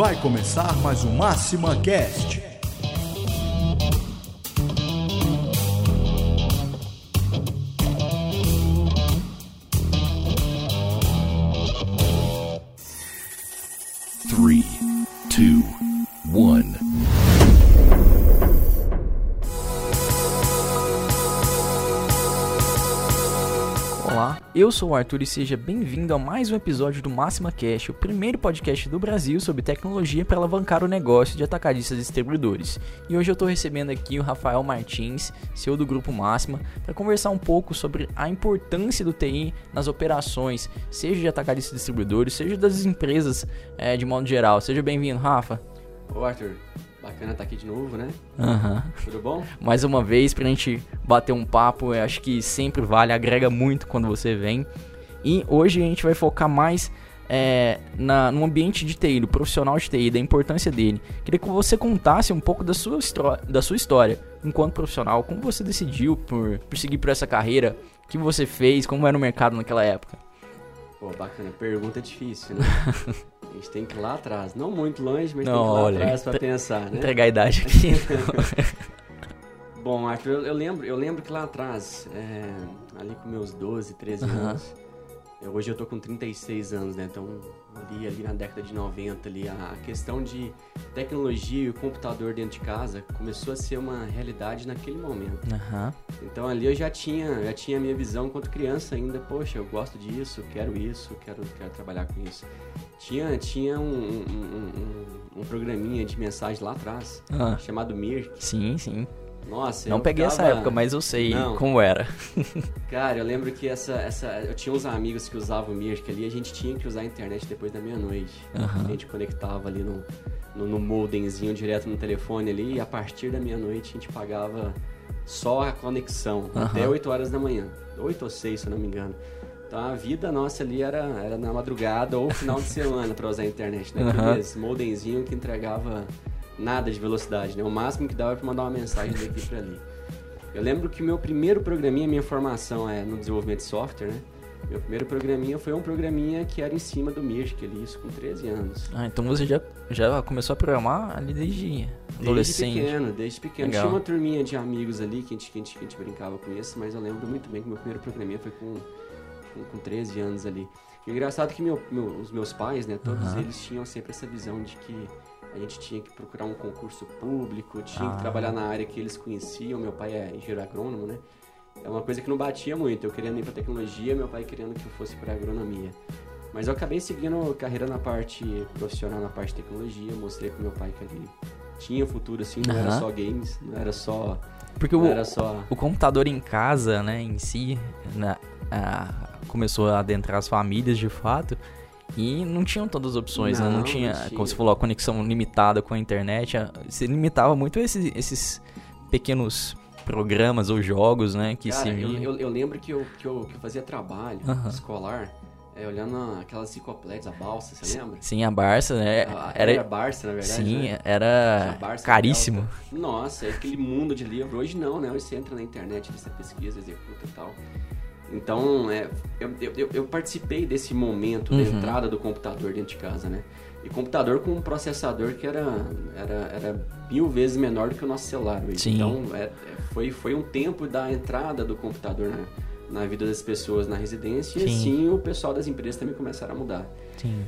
Vai começar mais um Máxima Cast. Eu sou o Arthur e seja bem-vindo a mais um episódio do Máxima Cash, o primeiro podcast do Brasil sobre tecnologia para alavancar o negócio de atacadistas e distribuidores. E hoje eu estou recebendo aqui o Rafael Martins, CEO do Grupo Máxima, para conversar um pouco sobre a importância do TI nas operações, seja de atacadistas e distribuidores, seja das empresas é, de modo geral. Seja bem-vindo, Rafa. Ô Arthur, bacana estar aqui de novo, né? Aham. Tudo bom? mais uma vez pra gente bater um papo. Eu acho que sempre vale, agrega muito quando você vem. E hoje a gente vai focar mais é, na, no ambiente de TI, do profissional de TI, da importância dele. Queria que você contasse um pouco da sua, da sua história enquanto profissional, como você decidiu por, por seguir por essa carreira, o que você fez, como era o mercado naquela época. Pô, bacana. Pergunta difícil, né? A gente tem que ir lá atrás. Não muito longe, mas Não, tem que ir lá olha, atrás pra pensar, né? Entregar a idade aqui. Bom, Arthur, eu, eu lembro, eu lembro que lá atrás, é, ali com meus 12, 13 anos, eu- hoje eu tô com 36 anos, né? Então, ali, ali na década de 90, ali, a questão de tecnologia e o computador dentro de casa começou a ser uma realidade naquele momento. Aham. Então ali eu já tinha, já tinha a minha visão enquanto criança ainda, poxa, eu gosto disso, quero isso, quero, quero trabalhar com isso. Tinha, tinha um, um, um- um- programinha de mensagem lá atrás, Ah, chamado Mirk. sim, sim. Nossa, Não peguei essa época, mas eu sei Não. como era. Cara, eu lembro que essa, essa. Eu tinha uns amigos que usavam o Mirk ali, a gente tinha que usar a internet depois da meia-noite. Aham. A gente conectava ali no, no, no modemzinho direto no telefone ali, e a partir da meia-noite a gente pagava só a conexão, Aham. até 8 horas da manhã. 8 ou 6, se eu não me engano. Então a vida nossa ali era, era na madrugada ou final de semana para usar a internet, né? Aham. Aqueles modemzinho que entregava nada de velocidade, né? O máximo que dava para mandar uma mensagem daqui para ali. Eu lembro que o meu primeiro programinha, minha formação é no desenvolvimento de software, né? Meu primeiro programinha foi um programinha que era em cima do Mirk ali, isso com 13 anos. Ah, então você já, já começou a programar ali desde adolescente. Desde pequeno, desde pequeno. Legal. Tinha uma turminha de amigos ali que a, gente, que, a gente, que a gente brincava com isso, mas eu lembro muito bem que meu primeiro programinha foi com, com, com 13 anos ali. E o engraçado é que meu, meu- os meus pais, né, todos Aham. eles tinham sempre essa visão de que a gente tinha que procurar um concurso público, tinha Ah. que trabalhar na área que eles conheciam. Meu pai é engenheiro agrônomo, né? É uma coisa que não batia muito. Eu querendo ir para tecnologia, meu pai querendo que eu fosse para agronomia. Mas eu acabei seguindo carreira na parte profissional, na parte de tecnologia. Mostrei pro meu pai que ele tinha futuro, assim, não era Aham. só games, não era só. Porque o, era só. o computador em casa, né, em si, né, ah, começou a adentrar as famílias de fato. E não tinham tantas opções, né? Não, Não não tinha, tinha. como você falou, a conexão limitada com a internet. a- Se limitava muito a esses, esses pequenos programas ou jogos, né? Que Cara, se eu, eu, eu lembro que eu, que, eu, que eu fazia trabalho Aham. escolar, é, olhando aquelas enciclopédias, a balsa, você lembra? Sim, a Barça, né? Ah, Era, era Barça, na verdade. sim, né? era Tinha Barça, caríssimo. Nossa, é aquele mundo de livro. Hoje não, né? Hoje você entra na internet, você pesquisa, executa e tal. Então, é, eu, eu, eu- participei desse momento da Uhum. entrada do computador dentro de casa, né? E computador com um processador que era, era, era mil vezes menor do que o nosso celular hoje. Sim. Então, é- é- foi, foi um tempo da entrada do computador na, na vida das pessoas na residência. E Sim. assim o pessoal das empresas também começaram a mudar. Sim.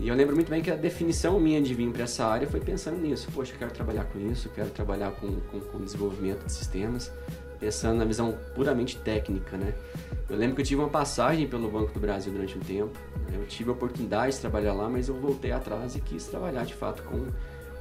E eu lembro muito bem que a definição minha de vir para essa área foi pensando nisso. Poxa, eu quero trabalhar com isso, quero trabalhar com, com, com desenvolvimento de sistemas, pensando na visão puramente técnica, né? Eu lembro que eu tive uma passagem pelo Banco do Brasil durante um tempo. né? Eu tive a oportunidade de trabalhar lá, mas eu voltei atrás e quis trabalhar de fato com,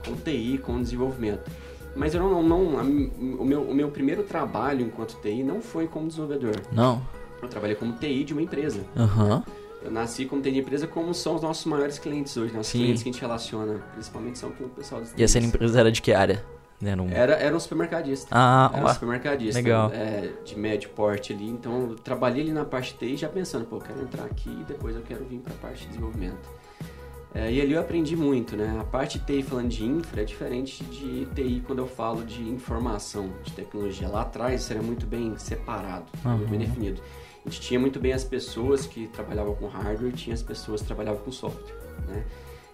com TI, com desenvolvimento. Mas eu não, não a o, meu, o meu primeiro trabalho enquanto TI não foi como desenvolvedor. Não. Eu trabalhei como TI de uma empresa. Aham. Eu nasci como TI de empresa, como são os nossos maiores clientes hoje, nossos Sim. clientes que a gente relaciona, principalmente são com o pessoal dos E essa empresa era de que área? Era um... Era, era um supermercadista. Ah, era um supermercadista. legal. é, de médio porte ali. Então, eu trabalhei ali na parte TI já pensando, pô, eu quero entrar aqui e depois eu quero vir para a parte de desenvolvimento. É, e ali eu aprendi muito, né? A parte TI falando de infra é diferente de TI quando eu falo de informação, de tecnologia. Lá atrás isso era muito bem separado, muito bem Uhum. definido. A gente tinha muito bem as pessoas que trabalhavam com hardware, tinha as pessoas que trabalhavam com software, né?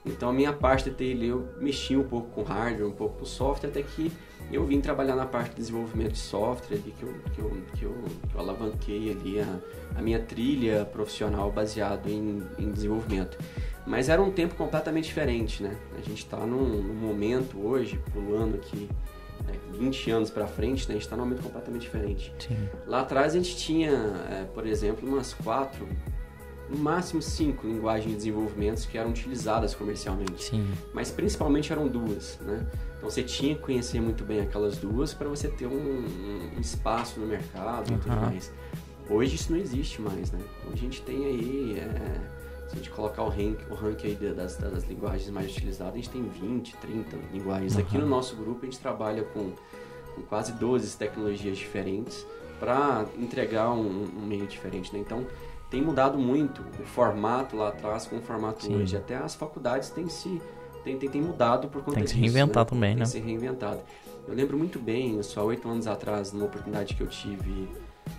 Então a minha parte de TI eu mexia um pouco com hardware, um pouco com software, até que eu vim trabalhar na parte de desenvolvimento de software ali, que eu, que eu, que eu, que eu alavanquei ali a, a minha trilha profissional baseado em, em desenvolvimento. Mas era um tempo completamente diferente, né? A gente está num, num, momento hoje, pulando aqui é, 20 anos para frente, né? a gente está num momento completamente diferente. Sim. Lá atrás a gente tinha, é, por exemplo, umas quatro, no máximo cinco linguagens de desenvolvimento que eram utilizadas comercialmente. Sim. Mas principalmente eram duas, né? Então você tinha que conhecer muito bem aquelas duas para você ter um, um, espaço no mercado e tudo mais. Hoje isso não existe mais, né? Hoje a gente tem aí, é, se a gente colocar o rank, o rank aí das, das linguagens mais utilizadas, a gente tem 20, 30 linguagens. Aqui no nosso grupo a gente trabalha com, com quase 12 tecnologias diferentes para entregar um, um, meio diferente, né? Então tem mudado muito o formato lá atrás com o formato Sim. hoje. Até as faculdades têm se tem, tem, tem mudado por conta Tem que se reinventar né? também, tem né? que ser reinventado. Eu lembro muito bem, só oito anos atrás, numa oportunidade que eu tive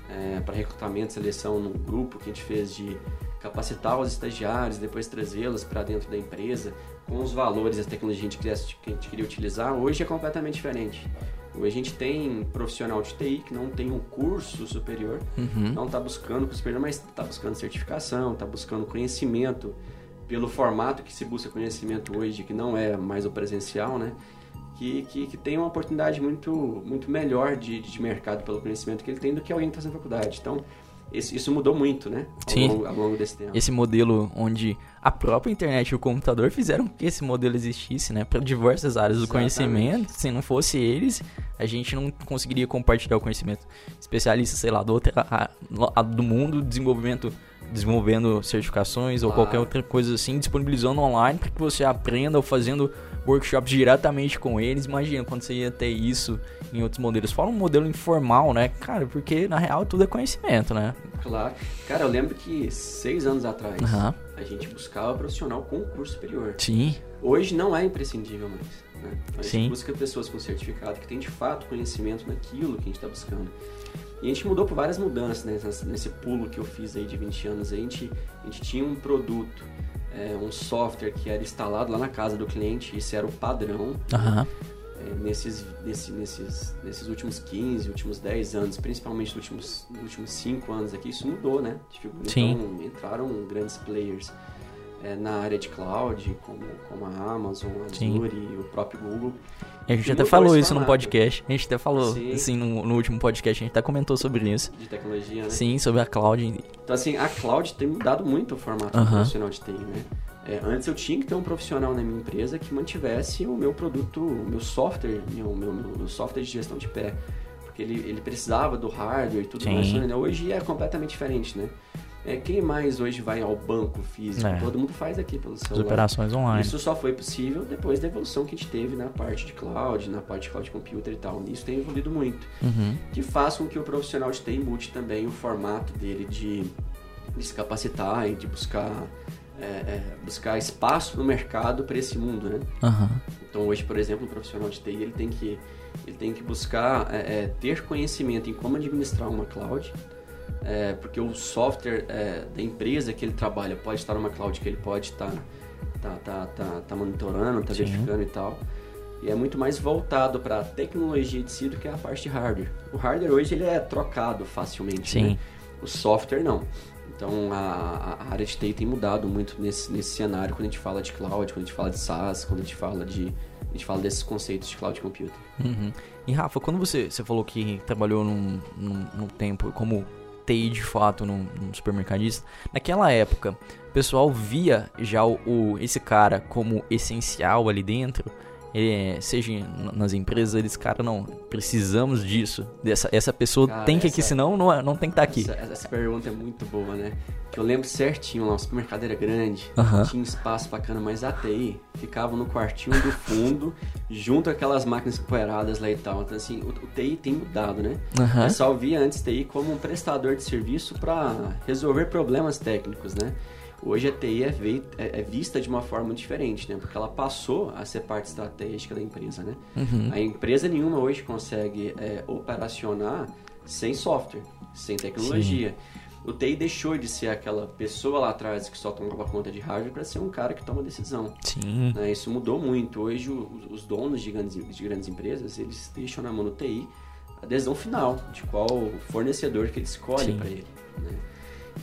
é, para recrutamento e seleção num grupo que a gente fez de capacitar os estagiários, depois trazê-los para dentro da empresa com os valores e as tecnologias que a gente queria utilizar. Hoje é completamente diferente. A gente tem profissional de TI que não tem um curso superior, Uhum. não está buscando curso superior, mas está buscando certificação, está buscando conhecimento pelo formato que se busca conhecimento hoje, que não é mais o presencial, né? Que, que, que tem uma oportunidade muito, muito melhor de, de mercado pelo conhecimento que ele tem do que alguém que está na faculdade. Então, esse, isso mudou muito, né? Ao Sim. longo, ao longo desse tempo. Esse modelo onde a própria internet e o computador fizeram que esse modelo existisse, né? Para diversas áreas do Exatamente. conhecimento. Se não fosse eles, a gente não conseguiria compartilhar o conhecimento. Especialistas, sei lá, do, outra, a- a- do mundo, desenvolvimento, desenvolvendo certificações ou qualquer outra coisa assim, disponibilizando online para que você aprenda ou fazendo workshops diretamente com eles. Imagina quando você ia ter isso em outros modelos. Fala um modelo informal, né? Cara, porque na real tudo é conhecimento, né? Claro. Cara, eu lembro que seis anos atrás Aham. a gente buscava profissional com curso superior. Sim. Hoje não é imprescindível mais. Né? A gente Sim. busca pessoas com certificado que têm de fato conhecimento naquilo que a gente está buscando. E a gente mudou por várias mudanças né? nesse, pulo que eu fiz aí de 20 anos. A, gente, a gente tinha um produto, é, um software que era instalado lá na casa do cliente, isso era o padrão. Aham. É, nesses, nesse, nesses, nesses últimos 15, últimos 10 anos, principalmente nos últimos, nos últimos 5 anos aqui, isso mudou, né? Tipo, Sim. Então, entraram grandes players é, na área de cloud, como, como a Amazon, a. Azure e o próprio Google. A gente E até falou esse isso no formato. podcast. A gente até falou, Sim. assim, no, no último podcast, a gente até comentou sobre isso. De tecnologia, né? Sim, sobre a cloud. Então, assim, a cloud tem mudado muito o formato do Aham. profissional de TI, né? É, antes eu tinha que ter um profissional na minha empresa que mantivesse o meu produto, o meu software, meu, meu, meu software de gestão de pé. Porque ele, ele precisava do hardware e tudo Sim. mais. Né? Hoje é completamente diferente, né? É, quem mais hoje vai ao banco físico? É. Todo mundo faz aqui pelo As celular. operações online. Isso só foi possível depois da evolução que a gente teve na parte de cloud, na parte de cloud computer e tal. Isso tem evoluído muito Uhum. que faz com que o profissional de TI mude também o formato dele de, de se capacitar e de buscar, é, é, buscar espaço no mercado para esse mundo, né? Aham. Então hoje, por exemplo, o profissional de TI ele tem que, ele tem que buscar é, é, ter conhecimento em como administrar uma cloud, é, porque o software é, da empresa que ele trabalha pode estar numa cloud que ele pode estar tá, tá, tá, tá monitorando, tá Sim. verificando e tal. E é muito mais voltado para a tecnologia de si do que a parte de hardware. O hardware hoje ele é trocado facilmente, Sim. né? O software não. Então a, a área de TI tem mudado muito nesse, nesse cenário quando a gente fala de cloud, quando a gente fala de SaaS, quando a gente fala de a gente fala desses conceitos de cloud computing. Uhum. E Rafa, quando você, você falou que trabalhou num, num, num tempo como TI de fato num, num supermercadista, naquela época, o pessoal via já o, o- esse cara como essencial ali dentro, é, seja nas empresas, eles, cara, não, precisamos disso, dessa, essa pessoa Cara, tem que ir aqui, essa- senão não, é- não tem que estar aqui. Essa, essa pergunta é muito boa, né? Que eu lembro certinho, lá, o supermercado era grande, Aham. tinha um espaço bacana, mas a TI ficava no quartinho do fundo, junto aquelas máquinas empoeiradas lá e tal. Então, assim, o, o TI tem mudado, né? Aham. O pessoal via antes TI como um prestador de serviço para resolver problemas técnicos, né? Hoje a TI é, é- é vista de uma forma diferente, né? Porque ela passou a ser parte estratégica da empresa, né? Uhum. A empresa nenhuma hoje consegue é, operacionar sem software, sem tecnologia. o TI deixou de ser aquela pessoa lá atrás que só tomava conta de hardware para ser um cara que toma decisão. Sim. Né? Isso mudou muito. Hoje os donos de grandes, de grandes empresas, eles deixam na mão do TI a decisão final de qual fornecedor que ele escolhe Sim. para ele. Né?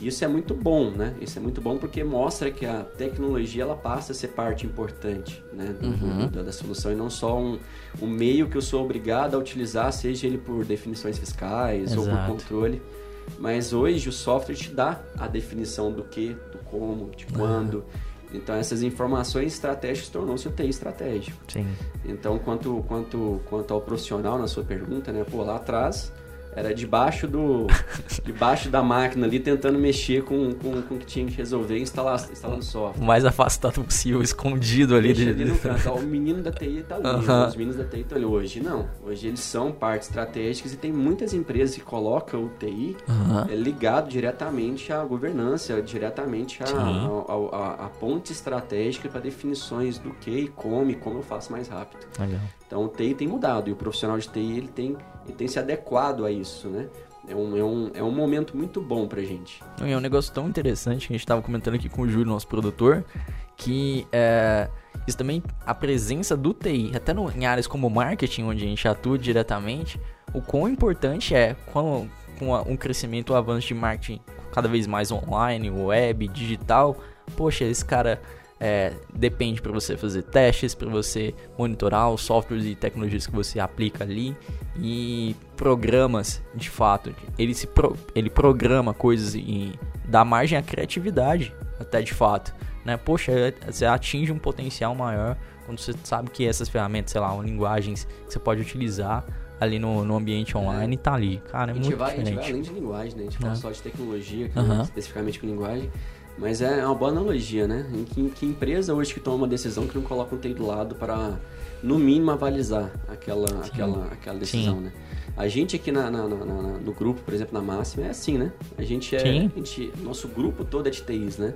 Isso é muito bom, né? Isso é muito bom porque mostra que a tecnologia ela passa a ser parte importante né? Uhum. da, da solução e não só um, um meio que eu sou obrigado a utilizar, seja ele por definições fiscais ou por Exato. controle. Mas hoje o software te dá a definição do que, do como, de quando. Então essas informações estratégicas tornou-se o TI estratégico. Sim. Então, quanto, quanto, quanto ao profissional na sua pergunta, né? Pô, lá atrás era debaixo do debaixo da máquina ali tentando mexer com, com, com o que tinha que resolver e instalar, instalando O software. mais afastado possível, escondido ali. De- ali no canto. Ó, o menino da TI tá ali, os meninos da TI estão ali. Hoje não. Hoje eles são partes estratégicas e tem muitas empresas que colocam o TI é ligado diretamente à governança, diretamente à- à ponte estratégica para definições do que e como e como eu faço mais rápido. Legal. Então o TI tem mudado e o profissional de TI ele tem, ele tem se adequado a isso, né? É um, é um, é um momento muito bom pra gente. É um negócio tão interessante que a gente estava comentando aqui com o Júlio, nosso produtor, que é, isso também, a presença do TI, até no, em áreas como marketing, onde a gente atua diretamente, o quão importante é com, com um crescimento, o avanço de marketing cada vez mais online, web, digital. Poxa, esse cara é, depende para você fazer testes, para você monitorar os softwares e tecnologias que você aplica ali e programas, de fato, ele se pro- ele programa coisas e dá margem à criatividade, até de fato, né? Poxa, você atinge um potencial maior quando você sabe que essas ferramentas, sei lá, linguagens que você pode utilizar ali no, no ambiente online e tá ali, cara, é a, gente muito vai, a gente vai diferente. além de linguagem, né? A gente fala É. só de tecnologia, né? especificamente com linguagem. Mas é uma boa analogia, né? Em que, que empresa hoje que toma uma decisão que não coloca um TI do lado para, no mínimo, avalizar aquela, aquela, aquela decisão, Sim. né? A gente aqui na, na- na- no grupo, por exemplo, na Máxima, é assim, né? A gente é. Sim. A gente, nosso grupo todo é de TIs, né?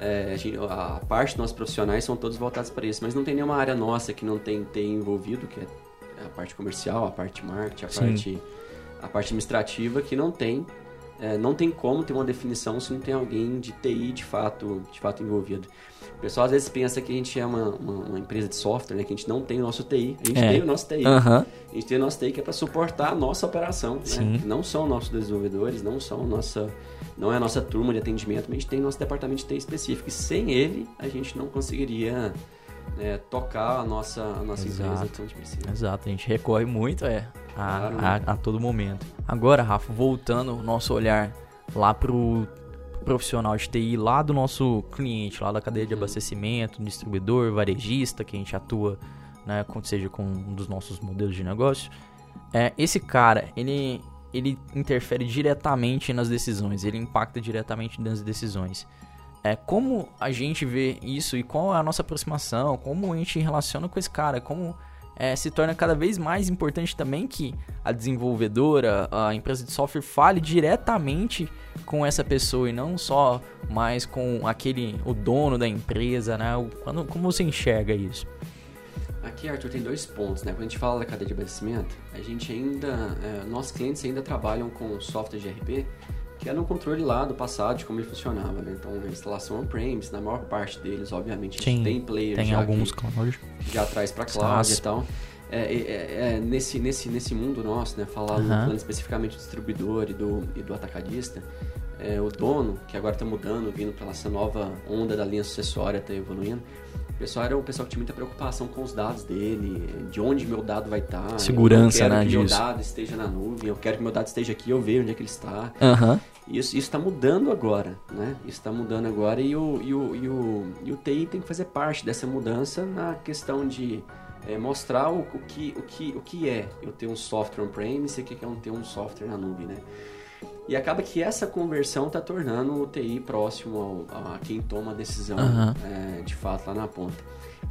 É, a, gente- a parte dos nossos profissionais são todos voltados para isso, mas não tem nenhuma área nossa que não tem TI envolvido, que é a parte comercial, a parte marketing, a Sim. parte, a parte administrativa, que não tem. É, não tem como ter uma definição se não tem alguém de TI de fato, de fato envolvido. O pessoal às vezes pensa que a gente é uma, uma, uma empresa de software, né? que a gente não tem o nosso TI. A gente É. tem o nosso TI. Aham, A gente tem o nosso TI que é para suportar a nossa operação. Né? Não são nossos desenvolvedores, não são nossa, não é a nossa turma de atendimento, mas a gente tem nosso departamento de TI específico. E sem ele, a gente não conseguiria né, tocar a nossa, a nossa Exato. empresa como a gente precisa. Exato, a gente recorre muito é, a, a, a todo momento. Agora, Rafa, voltando o nosso olhar lá pro profissional de TI, lá do nosso cliente, lá da cadeia de abastecimento, distribuidor, varejista, que a gente atua, né, com- seja com um dos nossos modelos de negócio. É, esse cara, ele, ele interfere diretamente nas decisões, ele impacta diretamente nas decisões. É, como a gente vê isso e qual é a nossa aproximação, como a gente relaciona com esse cara, como é, se torna cada vez mais importante também que a desenvolvedora, a empresa de software fale diretamente com essa pessoa e não só mais com aquele, o dono da empresa, né? Quando- como você enxerga isso? Aqui, Arthur, tem dois pontos, né? Quando a gente fala da cadeia de abastecimento, a gente ainda, é, nossos clientes ainda trabalham com software de RP que era um controle lá do passado de como ele funcionava, né? Então, a instalação on-premise, na maior parte deles, obviamente, Sim, tem player Tem já alguns, que, já traz para cloud SaaS. e tal. É, é, é, é, nesse, nesse, nesse mundo nosso, né? Falar falando especificamente do distribuidor e do, e do atacadista, é, o dono, que agora está mudando, vindo para essa nova onda da linha sucessória, está evoluindo. O pessoal era um pessoal que tinha muita preocupação com os dados dele, de onde meu dado vai estar. Segurança, eu quero né, que meu disso. dado esteja na nuvem, eu quero que meu dado esteja aqui, eu vejo onde é que ele está. Aham. Isso está mudando agora, né? Está mudando agora e o, e, o, e, o, e o TI tem que fazer parte dessa mudança na questão de é, mostrar o, o, que, o, que, o que é eu ter um software on-premise e o que é um, ter um software na nuvem, né? E acaba que essa conversão está tornando o TI próximo ao, a quem toma a decisão, Aham. é, de fato, lá na ponta.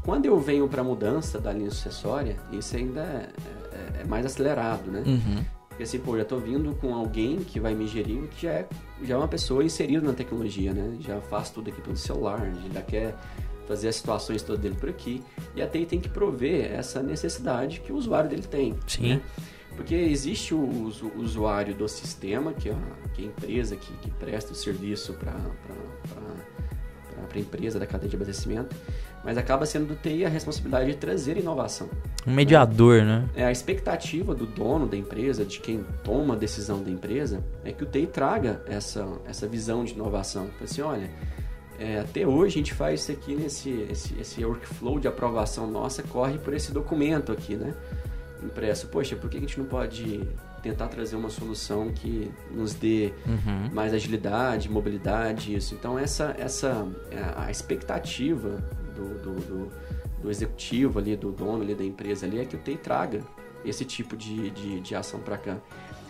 Quando eu venho para a mudança da linha sucessória, isso ainda é, é- é mais acelerado, né? Uhum. Porque assim, pô, já tô vindo com alguém que vai me gerir, que já é, já é uma pessoa inserida na tecnologia, né? Já faz tudo aqui pelo celular, já quer fazer as situações todas dele por aqui. E a TI tem que prover essa necessidade que o usuário dele tem. Sim. né? Porque existe o, o usuário do sistema, que é a, que é a empresa que, que presta o serviço para a empresa da cadeia de abastecimento, mas acaba sendo do TI a responsabilidade de trazer inovação. Um mediador, né? É, a expectativa do dono da empresa, de quem toma a decisão da empresa, é que o TI traga essa, essa visão de inovação. Assim, olha, é, até hoje a gente faz isso aqui nesse esse, esse workflow de aprovação nossa, corre por esse documento aqui, né? Impresso. Poxa, por que a gente não pode tentar trazer uma solução que nos dê Uhum. mais agilidade, mobilidade, isso. Então essa essa é a expectativa do, do, do, do executivo ali, do dono ali da empresa ali é que o TI traga esse tipo de, de, de ação para cá.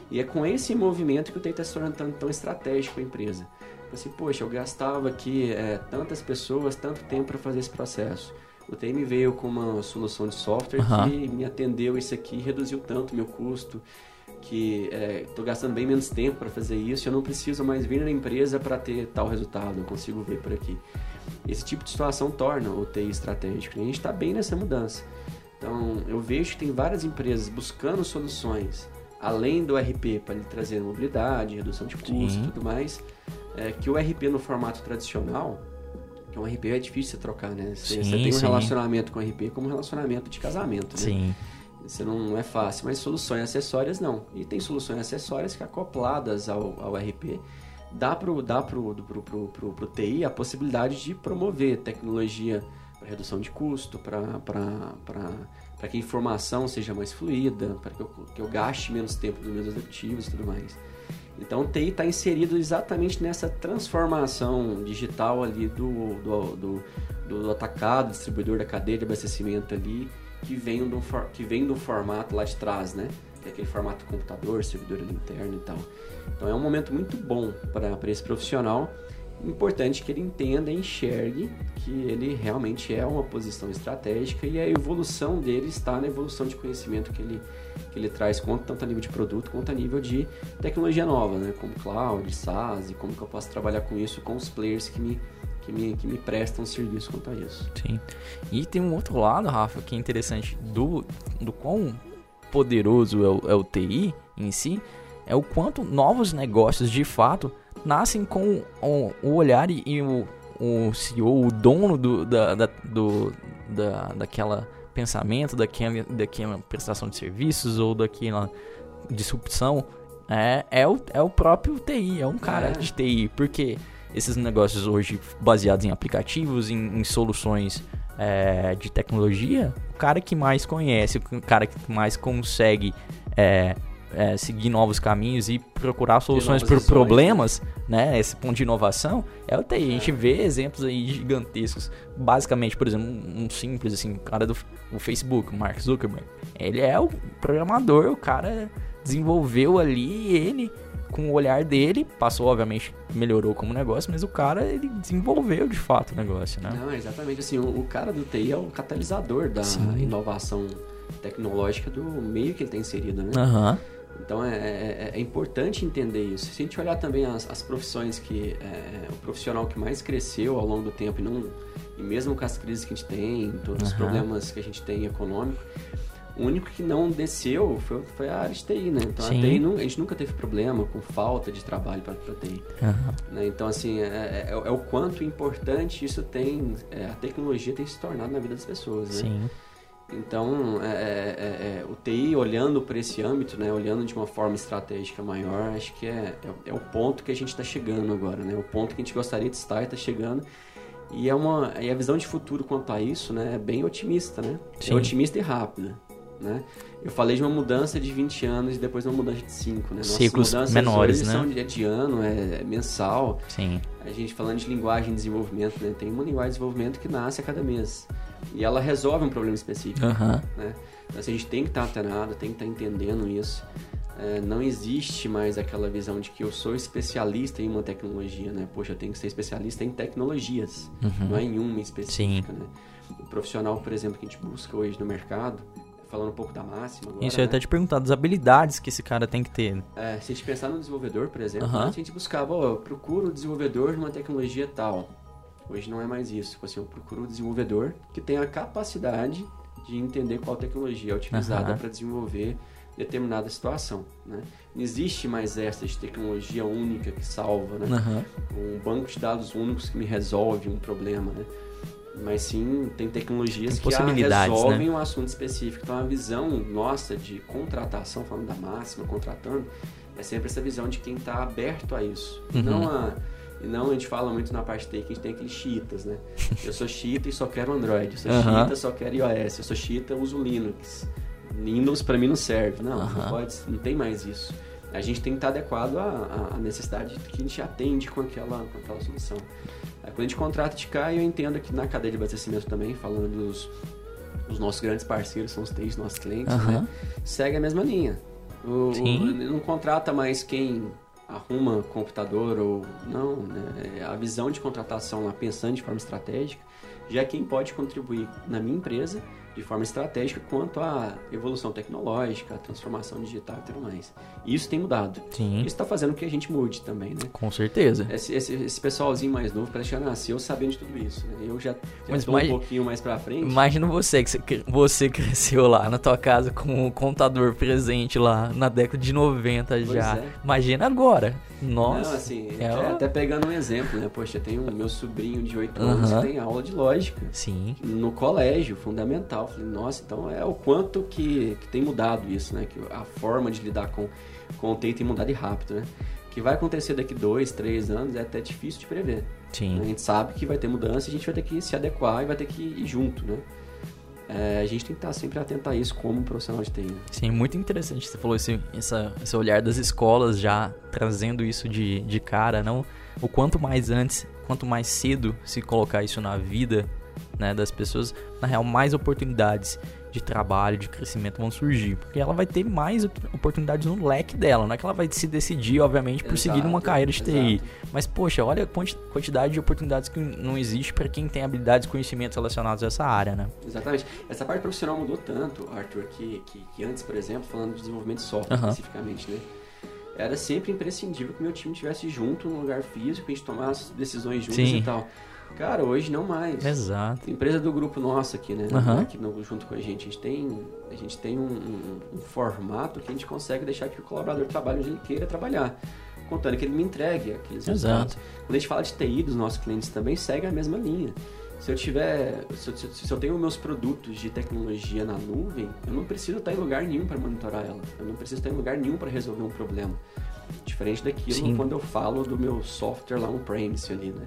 E é com esse movimento que o TI está se tornando tão, tão estratégico para a empresa. Assim, poxa, eu gastava aqui é, tantas pessoas, tanto tempo para fazer esse processo. O TI me veio com uma solução de software Aham. que me atendeu isso aqui, reduziu tanto meu custo, que estou gastando bem menos tempo para fazer isso, eu não preciso mais vir na empresa para ter tal resultado, eu consigo ver por aqui. Esse tipo de situação torna o TI estratégico e a gente está bem nessa mudança. Então, eu vejo que tem várias empresas buscando soluções além do RP para lhe trazer mobilidade, redução de custo e tudo mais, é, que o RP no formato tradicional, que um RP é difícil você trocar, né? Você, você Sim, tem um sim. relacionamento com o RP como um relacionamento de casamento, né? Sim. Isso não é fácil, mas soluções acessórias não. E tem soluções acessórias que acopladas ao, ao RP dá pro, dá pro, pro, pro, pro, pro TI a possibilidade de promover tecnologia para redução de custo, para que a informação seja mais fluida, para que eu, que eu gaste menos tempo dos meus executivos e tudo mais. Então o TI está inserido exatamente nessa transformação digital ali do, do, do, do atacado, distribuidor da cadeia de abastecimento ali, que vem do, que vem do formato lá de trás, né? É aquele formato computador, servidor interno e tal. Então é um momento muito bom para esse profissional. Importante que ele entenda e enxergue que ele realmente é uma posição estratégica e a evolução dele está na evolução de conhecimento que ele, que ele traz, tanto a nível de produto quanto a nível de tecnologia nova, né? como cloud, SaaS, e como que eu posso trabalhar com isso com os players que me, que me, que me prestam serviço quanto a isso. Sim. E tem um outro lado, Rafa, que é interessante do, do quão poderoso é o, é o TI em si, é o quanto novos negócios de fato nascem com o, o olhar e, e o, o CEO, o dono do, da, da, do, da, daquela pensamento, daquela, daquela prestação de serviços ou daquela disrupção, é, é, o, é o próprio TI, é um cara É. de TI, porque esses negócios hoje baseados em aplicativos, em, em soluções é, de tecnologia, o cara que mais conhece, o cara que mais consegue é, é, seguir novos caminhos e procurar soluções para problemas, né? Esse ponto de inovação é o TI. A gente vê exemplos aí gigantescos. Basicamente, por exemplo, um simples assim, o cara do o Facebook, Mark Zuckerberg. Ele é o programador, o cara desenvolveu ali ele com o olhar dele, passou obviamente melhorou como negócio, mas o cara ele desenvolveu de fato o negócio, né? Não, exatamente. Assim, o, o cara do TI é o catalisador da Sim. inovação tecnológica do meio que ele está inserido, né? Aham. Então é, é- é importante entender isso. Se a gente olhar também as, as profissões que é, o profissional que mais cresceu ao longo do tempo e não e mesmo com as crises que a gente tem, todos os Aham. problemas que a gente tem econômico, o único que não desceu foi, foi a área de TI, né? Então a, Sim. TI nu- a gente nunca teve problema com falta de trabalho para TI. aham. né? Então, assim, é, é- é o quanto importante isso tem, é, a tecnologia tem se tornado na vida das pessoas, né? Sim. Então, é, é- é- o TI olhando para esse âmbito, né, olhando de uma forma estratégica maior, acho que é, é, é o ponto que a gente está chegando agora, né? O ponto que a gente gostaria de estar está chegando. E é uma e a visão de futuro quanto a isso, né, é bem otimista, né? Sim. É otimista e rápida, né? Eu falei de uma mudança de 20 anos e depois uma mudança de 5, né? Nossas Ciclos menores, né? São de, é de ano, é, é mensal. Sim. A gente falando de linguagem de desenvolvimento, né? Tem uma linguagem de desenvolvimento que nasce a cada mês. E ela resolve um problema específico, né? Então, assim, a gente tem que estar antenado, tem que estar entendendo isso. É, não existe mais aquela visão de que eu sou especialista em uma tecnologia, né? Poxa, eu tenho que ser especialista em tecnologias, não é em uma específica, né? O profissional, por exemplo, que a gente busca hoje no mercado, falando um pouco da máxima agora, Isso eu ia né? até te perguntar das habilidades que esse cara tem que ter. É, se a gente pensar no desenvolvedor, por exemplo, antes a gente buscava, ó, eu procuro o desenvolvedor de uma tecnologia tal. Hoje não é mais isso. Tipo assim, eu procuro o desenvolvedor que tem a capacidade de entender qual tecnologia é utilizada Aham. para desenvolver determinada situação. Né? Não existe mais essa de tecnologia única que salva, né? Aham. um banco de dados únicos que me resolve um problema, né? Mas sim, tem tecnologias Tem que possibilidades, resolvem né? um assunto específico. Então, a visão nossa de contratação, falando da máxima, contratando, é sempre essa visão de quem está aberto a isso. E Uhum. Não a, e não a gente fala muito na parte TI que a gente tem aqueles chiitas, né? Eu sou chiita e só quero Android. Eu sou Aham. chiita só quero iOS. Eu sou chiita uso Linux. Windows para mim não serve. Não, Aham. não pode, não tem mais isso. A gente tem que estar adequado à, à- à necessidade que a gente atende com aquela, com aquela solução. Aí, quando a gente contrata de cá, eu entendo que na cadeia de abastecimento também, falando dos, nossos grandes parceiros, são os três nossos clientes, Aham. né? segue a mesma linha. O, o- Sim. não contrata mais quem arruma computador ou não, né? A visão de contratação lá pensando de forma estratégica já é quem pode contribuir na minha empresa de forma estratégica quanto à evolução tecnológica, à transformação digital e tudo mais. E isso tem mudado. Sim, Isso está fazendo com que a gente mude também, né? com certeza. Esse, esse, esse pessoalzinho mais novo parece que já nasceu sabendo de tudo isso, né? Eu já, mais- um pouquinho mais pra frente. Imagina você que você, cre- você cresceu lá na tua casa com o computador presente lá na década de 90 Pois já. é. Imagina agora. Nossa. Não, assim, é até, o- até pegando um exemplo, né? Poxa, tem o meu sobrinho de 8 anos Aham. que tem aula de lógica Sim. no colégio, fundamental. Falei, nossa, então é o quanto que, que tem mudado isso, né? Que a forma de lidar com, com o TI tem mudado rápido, né? O que vai acontecer daqui dois, três anos é até difícil de prever. né? A Sim. gente sabe que vai ter mudança e a gente vai ter que se adequar e vai ter que ir junto, né? É, a gente tem que estar sempre atento a isso como profissional de TI. né? Sim, muito interessante. Você falou esse, essa, esse olhar das escolas já trazendo isso de, de cara, não? O quanto mais antes, quanto mais cedo se colocar isso na vida né, das pessoas, na real, mais oportunidades de trabalho, de crescimento vão surgir. Porque ela vai ter mais op- oportunidades no leque dela. Não é que ela vai se decidir, obviamente, por seguir Exato, uma carreira de TI. exato. Mas, poxa, olha a quanti- quantidade de oportunidades que não existe para quem tem habilidades e conhecimentos relacionados a essa área, né? Exatamente. Essa parte profissional mudou tanto, Arthur, que, que, que antes, por exemplo, falando de desenvolvimento de software Aham. especificamente, né? Era sempre imprescindível que meu time estivesse junto num lugar físico, a gente tomasse decisões juntos Sim. e tal. Cara, hoje não mais. Exato. Empresa do grupo nosso aqui, né? Aham. Aqui no- junto com a gente. A gente tem, a gente tem um, um- um formato que a gente consegue deixar que o colaborador trabalhe onde ele queira trabalhar. Contando que ele me entregue aqueles Exato. resultados. Quando a gente fala de TI dos nossos clientes também, segue a mesma linha. Se eu tiver, se eu, se eu- se eu tenho meus produtos de tecnologia na nuvem, eu não preciso estar em lugar nenhum para monitorar ela. Eu não preciso estar em lugar nenhum para resolver um problema. Diferente daquilo Sim. quando eu falo do meu software lá on-premise ali, né?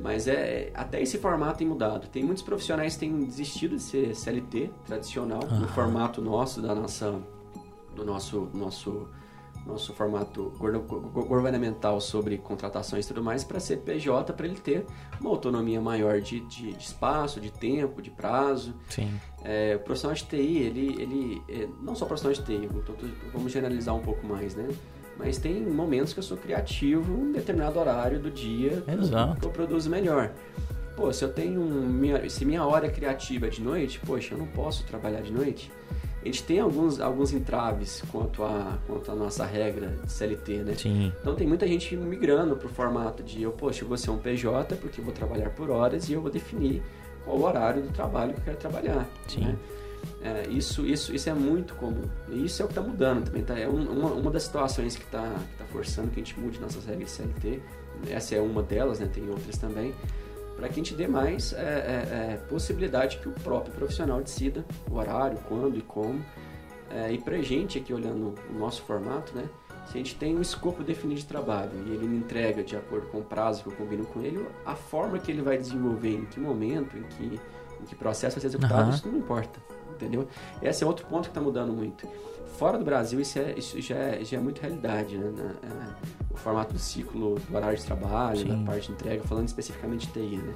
Mas é até esse formato tem mudado. Tem muitos profissionais que têm desistido de ser CLT tradicional no formato nosso da nossa do nosso nosso nosso formato governamental sobre contratações e tudo mais para ser PJ para ele ter uma autonomia maior de, de, de espaço, de tempo, de prazo. Sim. É, o profissional de TI, ele, ele é, não só o profissional de TI, vamos generalizar um pouco mais, né? Mas tem momentos que eu sou criativo em um determinado horário do dia que eu- Exato. que eu produzo melhor. Pô, se eu tenho um, minha, se minha hora criativa é de noite, poxa, eu não posso trabalhar de noite. A gente tem alguns, alguns entraves quanto a, quanto a nossa regra de CLT, né? Sim. Então tem muita gente migrando pro formato de eu, poxa, eu vou ser um PJ porque eu vou trabalhar por horas e eu vou definir qual o horário do trabalho que eu quero trabalhar. Sim. né? É, isso, isso, isso é muito comum. E isso é o que está mudando também. Tá? É um- uma, uma das situações que está que tá forçando que a gente mude nossas regras de CLT. Essa é uma delas, né? tem outras também. Para que a gente dê mais é, é, é, possibilidade que o próprio profissional decida o horário, quando e como. É, e pra gente aqui olhando o nosso formato, né? Se a gente tem um escopo definido de trabalho e ele me entrega de acordo com o prazo que eu combino com ele, a forma que ele vai desenvolver, em que momento, em que, em que processo vai ser executado, Aham. isso não importa, entendeu? Esse é outro ponto que está mudando muito. Fora do Brasil, isso, é, isso já, é, já é muito realidade, né? Na- é, o formato do ciclo do horário de trabalho, Sim. da parte de entrega, falando especificamente de TI, né?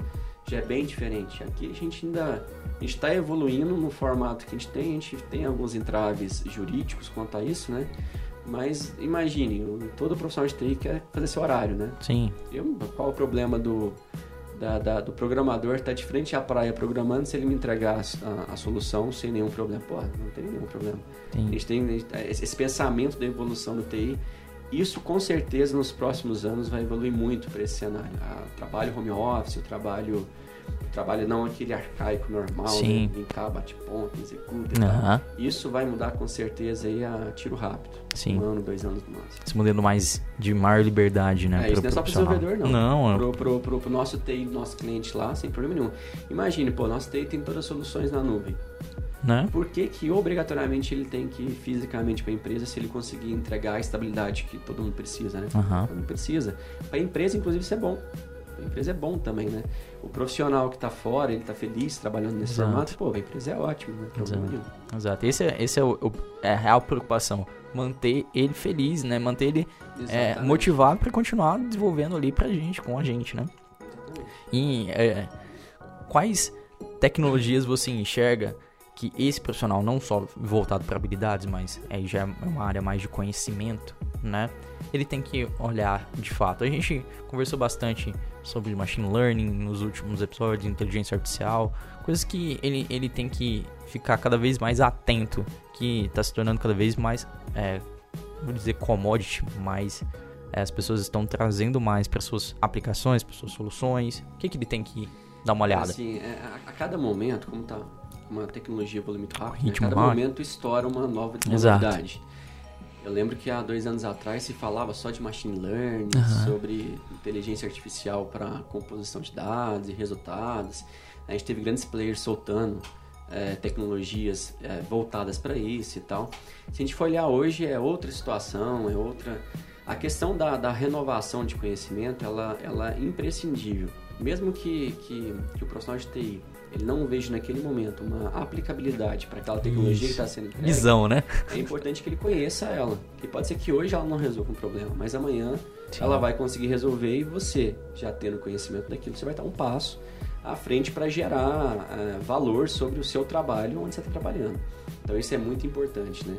Já é bem diferente. Aqui a gente ainda a gente está evoluindo no formato que a gente tem, a gente tem alguns entraves jurídicos quanto a isso, né? Mas imagine, todo profissional de TI quer fazer seu horário, né? Sim. Eu, qual o problema do, da- da- do programador estar de frente à praia programando se ele me entregar a, a solução sem nenhum problema? Pô, não tem nenhum problema. A Sim. gente tem esse pensamento da evolução do TI. Isso com certeza nos próximos anos vai evoluir muito para esse cenário. Ah, O trabalho home office, o trabalho trabalho não aquele arcaico normal, Sim. né? Bate ponto, executa. Isso vai mudar com certeza aí a tiro rápido. Sim. Um ano, dois anos no máximo. Esse modelo mais de maior liberdade, né? É, isso não é só pro profissional. desenvolvedor, não. Não, é- Pro, pro, pro, pro nosso TI, nosso cliente lá, sem problema nenhum. Imagine, pô, nosso TI tem todas as soluções na nuvem. Né? Por que, que obrigatoriamente ele tem que ir fisicamente para a empresa se ele conseguir entregar a estabilidade que todo mundo precisa, né? Aham. Todo mundo precisa. Para a empresa, inclusive, isso é bom. Para a empresa é bom também, né? O profissional que está fora, ele está feliz trabalhando nesse Exato. formato, pô, a empresa é ótimo, não tem problema Exato. nenhum. Exato. Esse é, esse é, o, o- é a real preocupação. Manter ele feliz, né? Manter ele é, Exatamente. motivado para continuar desenvolvendo ali pra gente, com a gente, né? Exatamente. E é, quais tecnologias você enxerga que esse profissional, não só voltado para habilidades, mas aí já é uma área mais de conhecimento, né? Ele tem que olhar de fato. A gente conversou bastante sobre machine learning nos últimos episódios, inteligência artificial, coisas que ele, ele tem que ficar cada vez mais atento, que está se tornando cada vez mais, é, vou dizer, commodity, mais é, as pessoas estão trazendo mais para suas aplicações, para suas soluções. O que, que ele tem que dar uma olhada? Assim, é, a, cada momento, como tá uma tecnologia evolui muito rápido, né? cada momento estoura uma nova novidade. Eu lembro que há dois anos atrás se falava só de machine learning, Aham. sobre inteligência artificial para composição de dados e resultados. A gente teve grandes players soltando é, tecnologias é, voltadas para isso e tal. Se a gente for olhar hoje, é outra situação, é outra. A questão da, da renovação de conhecimento, ela, ela é imprescindível. Mesmo que, que, que o profissional de TI ele não veja naquele momento uma aplicabilidade para aquela tecnologia que está sendo entregue, Visão, né? é importante que ele conheça ela. Que pode ser que hoje ela não resolva um problema, mas amanhã Sim. ela vai conseguir resolver e você, já tendo conhecimento daquilo, você vai dar um passo à frente para gerar eh, valor sobre o seu trabalho onde você está trabalhando. Então isso é muito importante, né?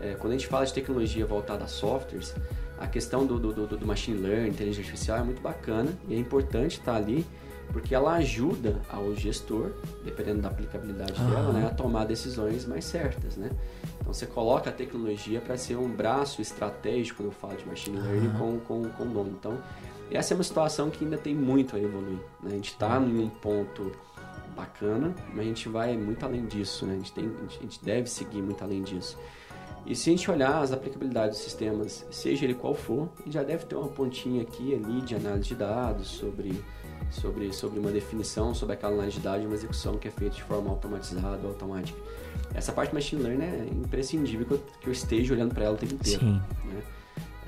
Eh, quando a gente fala de tecnologia voltada a softwares, a questão do, do, do, do machine learning, inteligência artificial é muito bacana e é importante estar ali porque ela ajuda ao gestor, dependendo da aplicabilidade dela, né, a tomar decisões mais certas, né? Então você coloca a tecnologia para ser um braço estratégico, quando eu falo de machine learning, com, com, com o nome. Então, essa é uma situação que ainda tem muito a evoluir. Né? A gente está em um ponto bacana, mas a gente vai muito além disso, né? A gente, tem, a gente- deve seguir muito além disso. E se a gente olhar as aplicabilidades dos sistemas, seja ele qual for, já deve ter uma pontinha aqui ali de análise de dados sobre, sobre, sobre uma definição, sobre aquela análise de dados uma execução que é feita de forma automatizada ou automática. Essa parte de machine learning é imprescindível que eu, que eu esteja olhando para ela o tempo inteiro. Sim. né?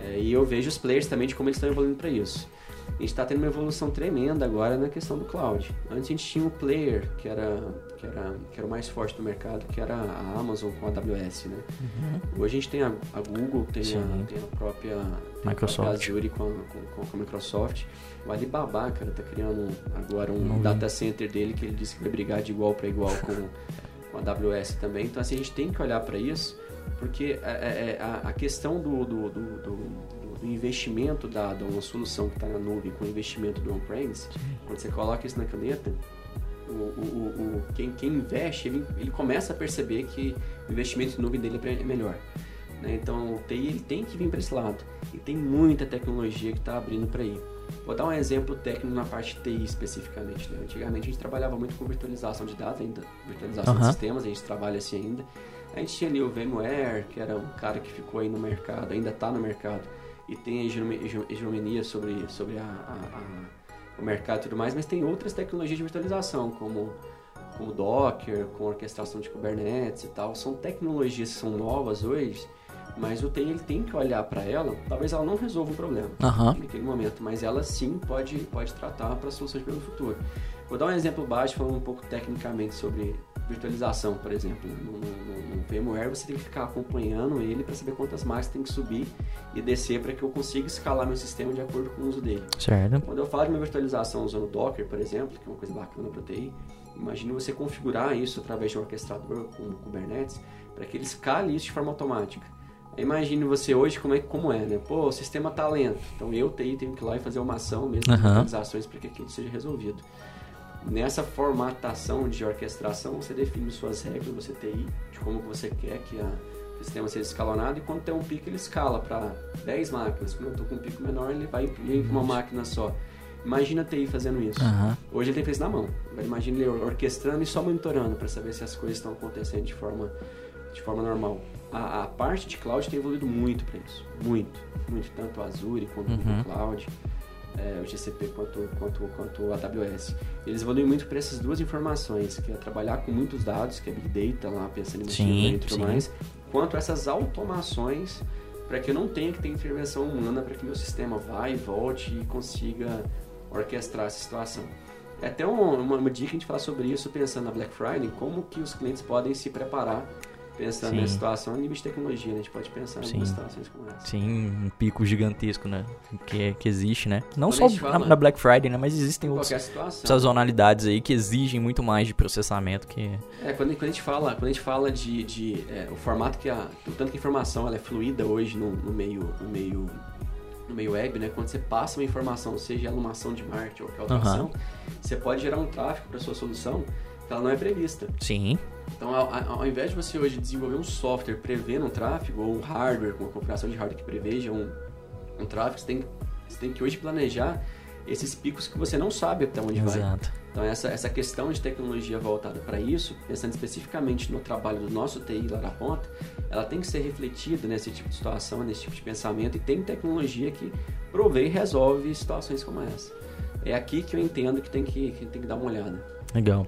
É, e eu vejo os players também de como eles estão evoluindo para isso. A gente está tendo uma evolução tremenda agora na questão do cloud. Antes a gente tinha um player que era, que era, que era o mais forte do mercado, que era a Amazon com a AWS, né? Hoje a gente tem a, a Google, tem a, tem a própria a Microsoft. Azure com a, com, com a Microsoft. O Alibaba, cara, tá criando agora um vi. data center dele que ele disse que vai brigar de igual para igual com, com a AWS também. Então assim, a gente tem que olhar para isso, porque é, é, é, a, a questão do, do, do, do- do investimento dado a uma solução que está na nuvem com o investimento do on-premise, quando você coloca isso na caneta, o, o, o, o- quem, quem investe, ele, ele começa a perceber que o investimento em nuvem dele é melhor. né? Então, o TI ele tem que vir para esse lado. E tem muita tecnologia que está abrindo para ir. Vou dar um exemplo técnico na parte de TI especificamente. né? Antigamente a gente trabalhava muito com virtualização de dados ainda, virtualização de Aham. sistemas, a gente trabalha assim ainda. A gente tinha ali o VMware, que era um cara que ficou aí no mercado, ainda está no mercado, e tem a hegemoni- hege- hegemonia sobre, sobre a, a- a- o mercado e tudo mais, mas tem outras tecnologias de virtualização, como, como Docker, com orquestração de Kubernetes e tal. São tecnologias que são novas hoje, mas o TI ele tem que olhar para ela, talvez ela não resolva o problema Aham. naquele momento, mas ela sim pode, pode tratar para soluções pelo futuro. Vou dar um exemplo básico falando um pouco tecnicamente sobre virtualização, por exemplo. No, no, no- no VMware você tem que ficar acompanhando ele para saber quantas máquinas tem que subir e descer para que eu consiga escalar meu sistema de acordo com o uso dele. Certo. Quando eu falo de uma virtualização usando Docker, por exemplo, que é uma coisa bacana para TI, imagine você configurar isso através de um orquestrador com Kubernetes para que ele escale isso de forma automática. Imagine você hoje como é, como é, né? Pô, o sistema tá lento. Então eu, TI, tenho que ir lá e fazer uma ação mesmo Aham. virtualizações para que aquilo seja resolvido. Nessa formatação de orquestração, você define suas regras, você TI, de como você quer que a- o sistema seja escalonado e quando tem um pico ele escala para 10 máquinas. Quando eu estou com um pico menor, ele vai para uma máquina só. Imagina a TI fazendo isso. Aham. Hoje ele tem que isso na mão. Imagina ele orquestrando e só monitorando para saber se as coisas estão acontecendo de forma, de forma normal. A, a parte de cloud tem evoluído muito para isso. Muito. Muito. Tanto o Azure quanto o Uhum. Google Cloud, é, o GCP quanto, quanto, quanto o AWS. Eles evoluem muito para essas duas informações, que é trabalhar com muitos dados, que é Big Data, lá pensando em Sim, e tudo sim. mais, quanto essas automações para que eu não tenha que ter intervenção humana para que meu sistema vá e volte e consiga orquestrar essa situação. É até um- uma, uma dica a gente falar sobre isso pensando na Black Friday, como que os clientes podem se preparar pensando Sim. nessa situação a nível de tecnologia, né? A gente pode pensar em Sim. situações como essa. Sim, um pico gigantesco, né? Que, que existe, né? Não Quando só a gente na, fala- na Black Friday, né? Mas existem Em outras sazonalidades aí que exigem muito mais de processamento que... É, quando, quando a gente fala, quando a gente fala de, de é, o formato que a, o tanto que a informação ela é fluida hoje no, no meio no meio no meio web, né? Quando você passa uma informação, seja ela uma ação de marketing ou qualquer outra Aham. ação, você pode gerar um tráfego para sua solução ela não é prevista. Sim, Então, ao, ao- invés de você hoje desenvolver um software prevendo um tráfego ou um hardware com uma configuração de hardware que preveja um, um tráfego, você tem, você tem que hoje planejar esses picos que você não sabe até onde vai. exato. Então essa, essa questão de tecnologia voltada para isso, pensando especificamente no trabalho do nosso TI lá na ponta, ela tem que ser refletida nesse tipo de situação, nesse tipo de pensamento e tem tecnologia que provê e resolve situações como essa. É aqui que eu entendo que tem que, que tem que dar uma olhada. Legal.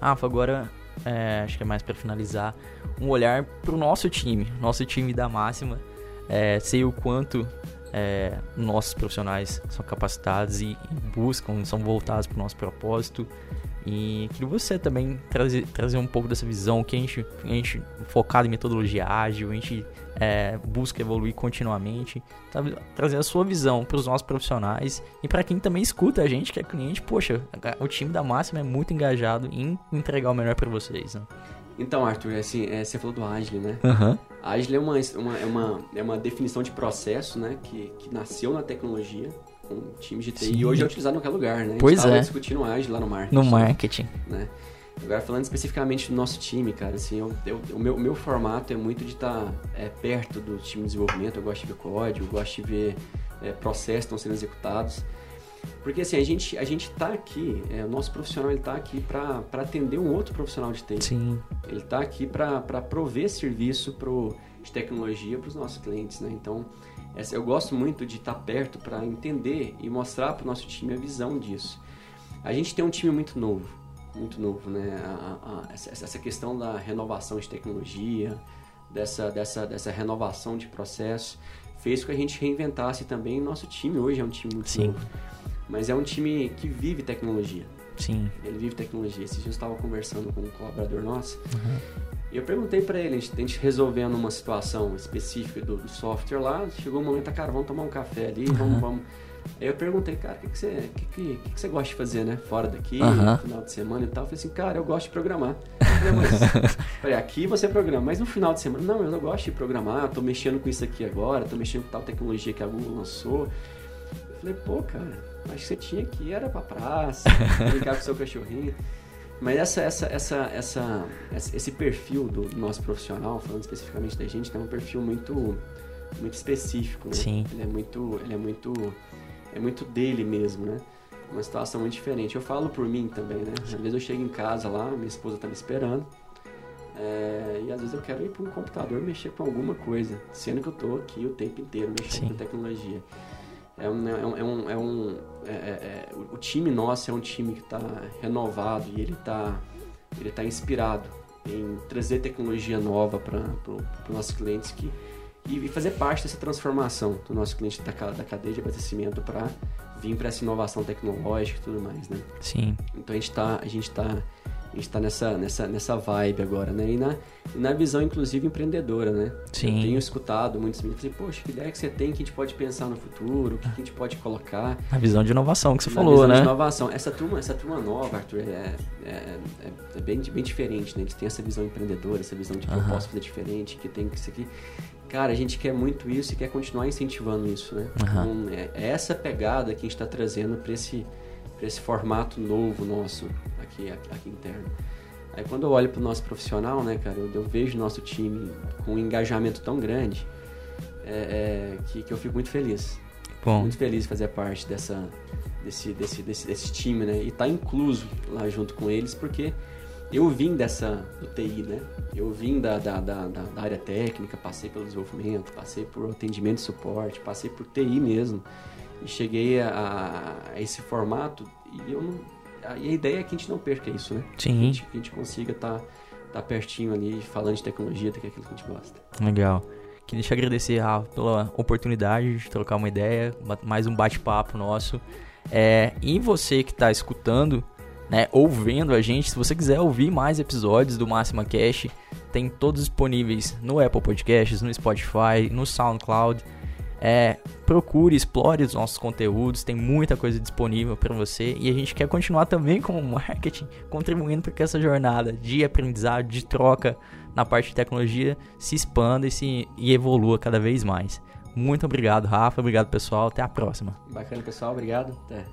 Rafa, agora é, acho que é mais para finalizar, um olhar pro nosso time, nosso time da máxima. É, sei o quanto é, nossos profissionais são capacitados e, e buscam, são voltados para o nosso propósito. E queria você também trazer, trazer um pouco dessa visão que a gente, a gente focado em metodologia ágil, a gente é, busca evoluir continuamente, tá, trazer a sua visão para os nossos profissionais e para quem também escuta a gente, que é cliente, poxa, o time da Máxima é muito engajado em entregar o melhor para vocês. Né? Então, Arthur, assim, é, você falou do Agile, né? Aham, Agile é uma, uma, é uma, é uma definição de processo, né? Que, que nasceu na tecnologia, com times de TI, Sim. e hoje é utilizado em qualquer lugar, né? A gente Pois é. discutindo Agile lá no marketing. no marketing. né? Agora falando especificamente do nosso time, cara, assim, eu, eu- o, meu, o meu formato é muito de estar perto do time de desenvolvimento, eu gosto de ver código, eu gosto de ver é, processos que estão sendo executados. Porque assim, a gente, a gente tá aqui, é, o nosso profissional ele tá aqui para atender um outro profissional de TI. Sim, Ele está aqui para prover serviço pro, de tecnologia para os nossos clientes, né? Então, essa- eu gosto muito de estar perto para entender e mostrar para o nosso time a visão disso. A gente tem um time muito novo, muito novo, né? A- a- essa questão da renovação de tecnologia, dessa, dessa, dessa renovação de processo, fez com que a gente reinventasse também. Nosso time hoje é um time muito Sim. novo, mas é um time que vive tecnologia. sim. Ele vive tecnologia. Esses dias eu estava conversando com um colaborador nosso e eu perguntei para ele, a gente, a gente resolvendo uma situação específica do, do software lá, chegou um momento, cara, vamos tomar um café ali, vamos, vamos. Aí eu perguntei, cara, o que, que, você, que, que, que, você gosta de fazer, né? Fora daqui, no final de semana e tal. Eu falei assim, cara, eu gosto de programar. Eu falei, mas, falei, aqui você programa, mas no final de semana, não, eu não gosto de programar, tô mexendo com isso aqui agora, tô mexendo com tal tecnologia que a Google lançou. Eu falei, pô, cara, acho que você tinha que ir, era pra praça, brincar com seu cachorrinho. Mas essa, essa, essa, essa, esse perfil do nosso profissional, falando especificamente da gente, é um perfil muito, muito específico, né? Sim. Ele é muito, ele é muito, é muito dele mesmo, né? Uma situação muito diferente. Eu falo por mim também, né? Às vezes eu chego em casa lá, minha esposa tá me esperando, é, e às vezes eu quero ir para um computador mexer com alguma coisa, sendo que eu tô aqui o tempo inteiro mexendo Sim. com tecnologia. É um, é um, é um, é um- é- é- é- o- time nosso é um time que está renovado e ele está ele tá inspirado em trazer tecnologia nova para os nossos clientes que, e, fazer parte dessa transformação do nosso cliente da, da cadeia de abastecimento para vir para essa inovação tecnológica e tudo mais, né? Sim, Então a gente tá, a gente tá, a gente tá nessa, nessa, nessa vibe agora, né? E na, e na visão, inclusive, empreendedora, né? Sim. Eu tenho escutado muitos meninos falei, poxa, que ideia que você tem que a gente pode pensar no futuro, o que, que a gente pode colocar. a visão de inovação que você na falou, visão né? de inovação. Essa turma, essa turma nova, Arthur, é, é, é- é bem, bem diferente, né? Eles têm essa visão empreendedora, essa visão de que eu Aham. posso fazer diferente, que tem que isso aqui. Cara, a gente quer muito isso e quer continuar incentivando isso, né? Aham. Então, é, é essa pegada que a gente está trazendo para esse, esse formato novo nosso aqui, aqui, aqui interno. Aí quando eu olho para o nosso profissional, né, cara, eu, eu vejo nosso time com um engajamento tão grande é, é, que, que eu fico muito feliz Bom, muito feliz de fazer parte dessa, desse, desse, desse, desse time, né? E tá incluso lá junto com eles, porque eu vim dessa do TI, né? Eu vim da, da, da, da, área técnica, passei pelo desenvolvimento, passei por atendimento e suporte, passei por TI mesmo. E cheguei a, a esse formato e eu não, e a ideia é que a gente não perca isso, né? Sim. Que a gente, que a gente consiga estar tá, tá pertinho ali, falando de tecnologia, que é aquilo que a gente gosta. Legal. Queria te agradecer, Rafa, pela oportunidade de trocar uma ideia, mais um bate-papo nosso. É, e você que está escutando, né, ouvindo a gente, se você quiser ouvir mais episódios do Máxima Cash, tem todos disponíveis no Apple Podcasts, no Spotify, no SoundCloud. É, procure, explore os nossos conteúdos, tem muita coisa disponível para você e a gente quer continuar também com o marketing, contribuindo para que essa jornada de aprendizado, de troca na parte de tecnologia se expanda e, se, e evolua cada vez mais. Muito obrigado, Rafa. Obrigado, pessoal. Até a próxima. Bacana, pessoal. Obrigado. Até.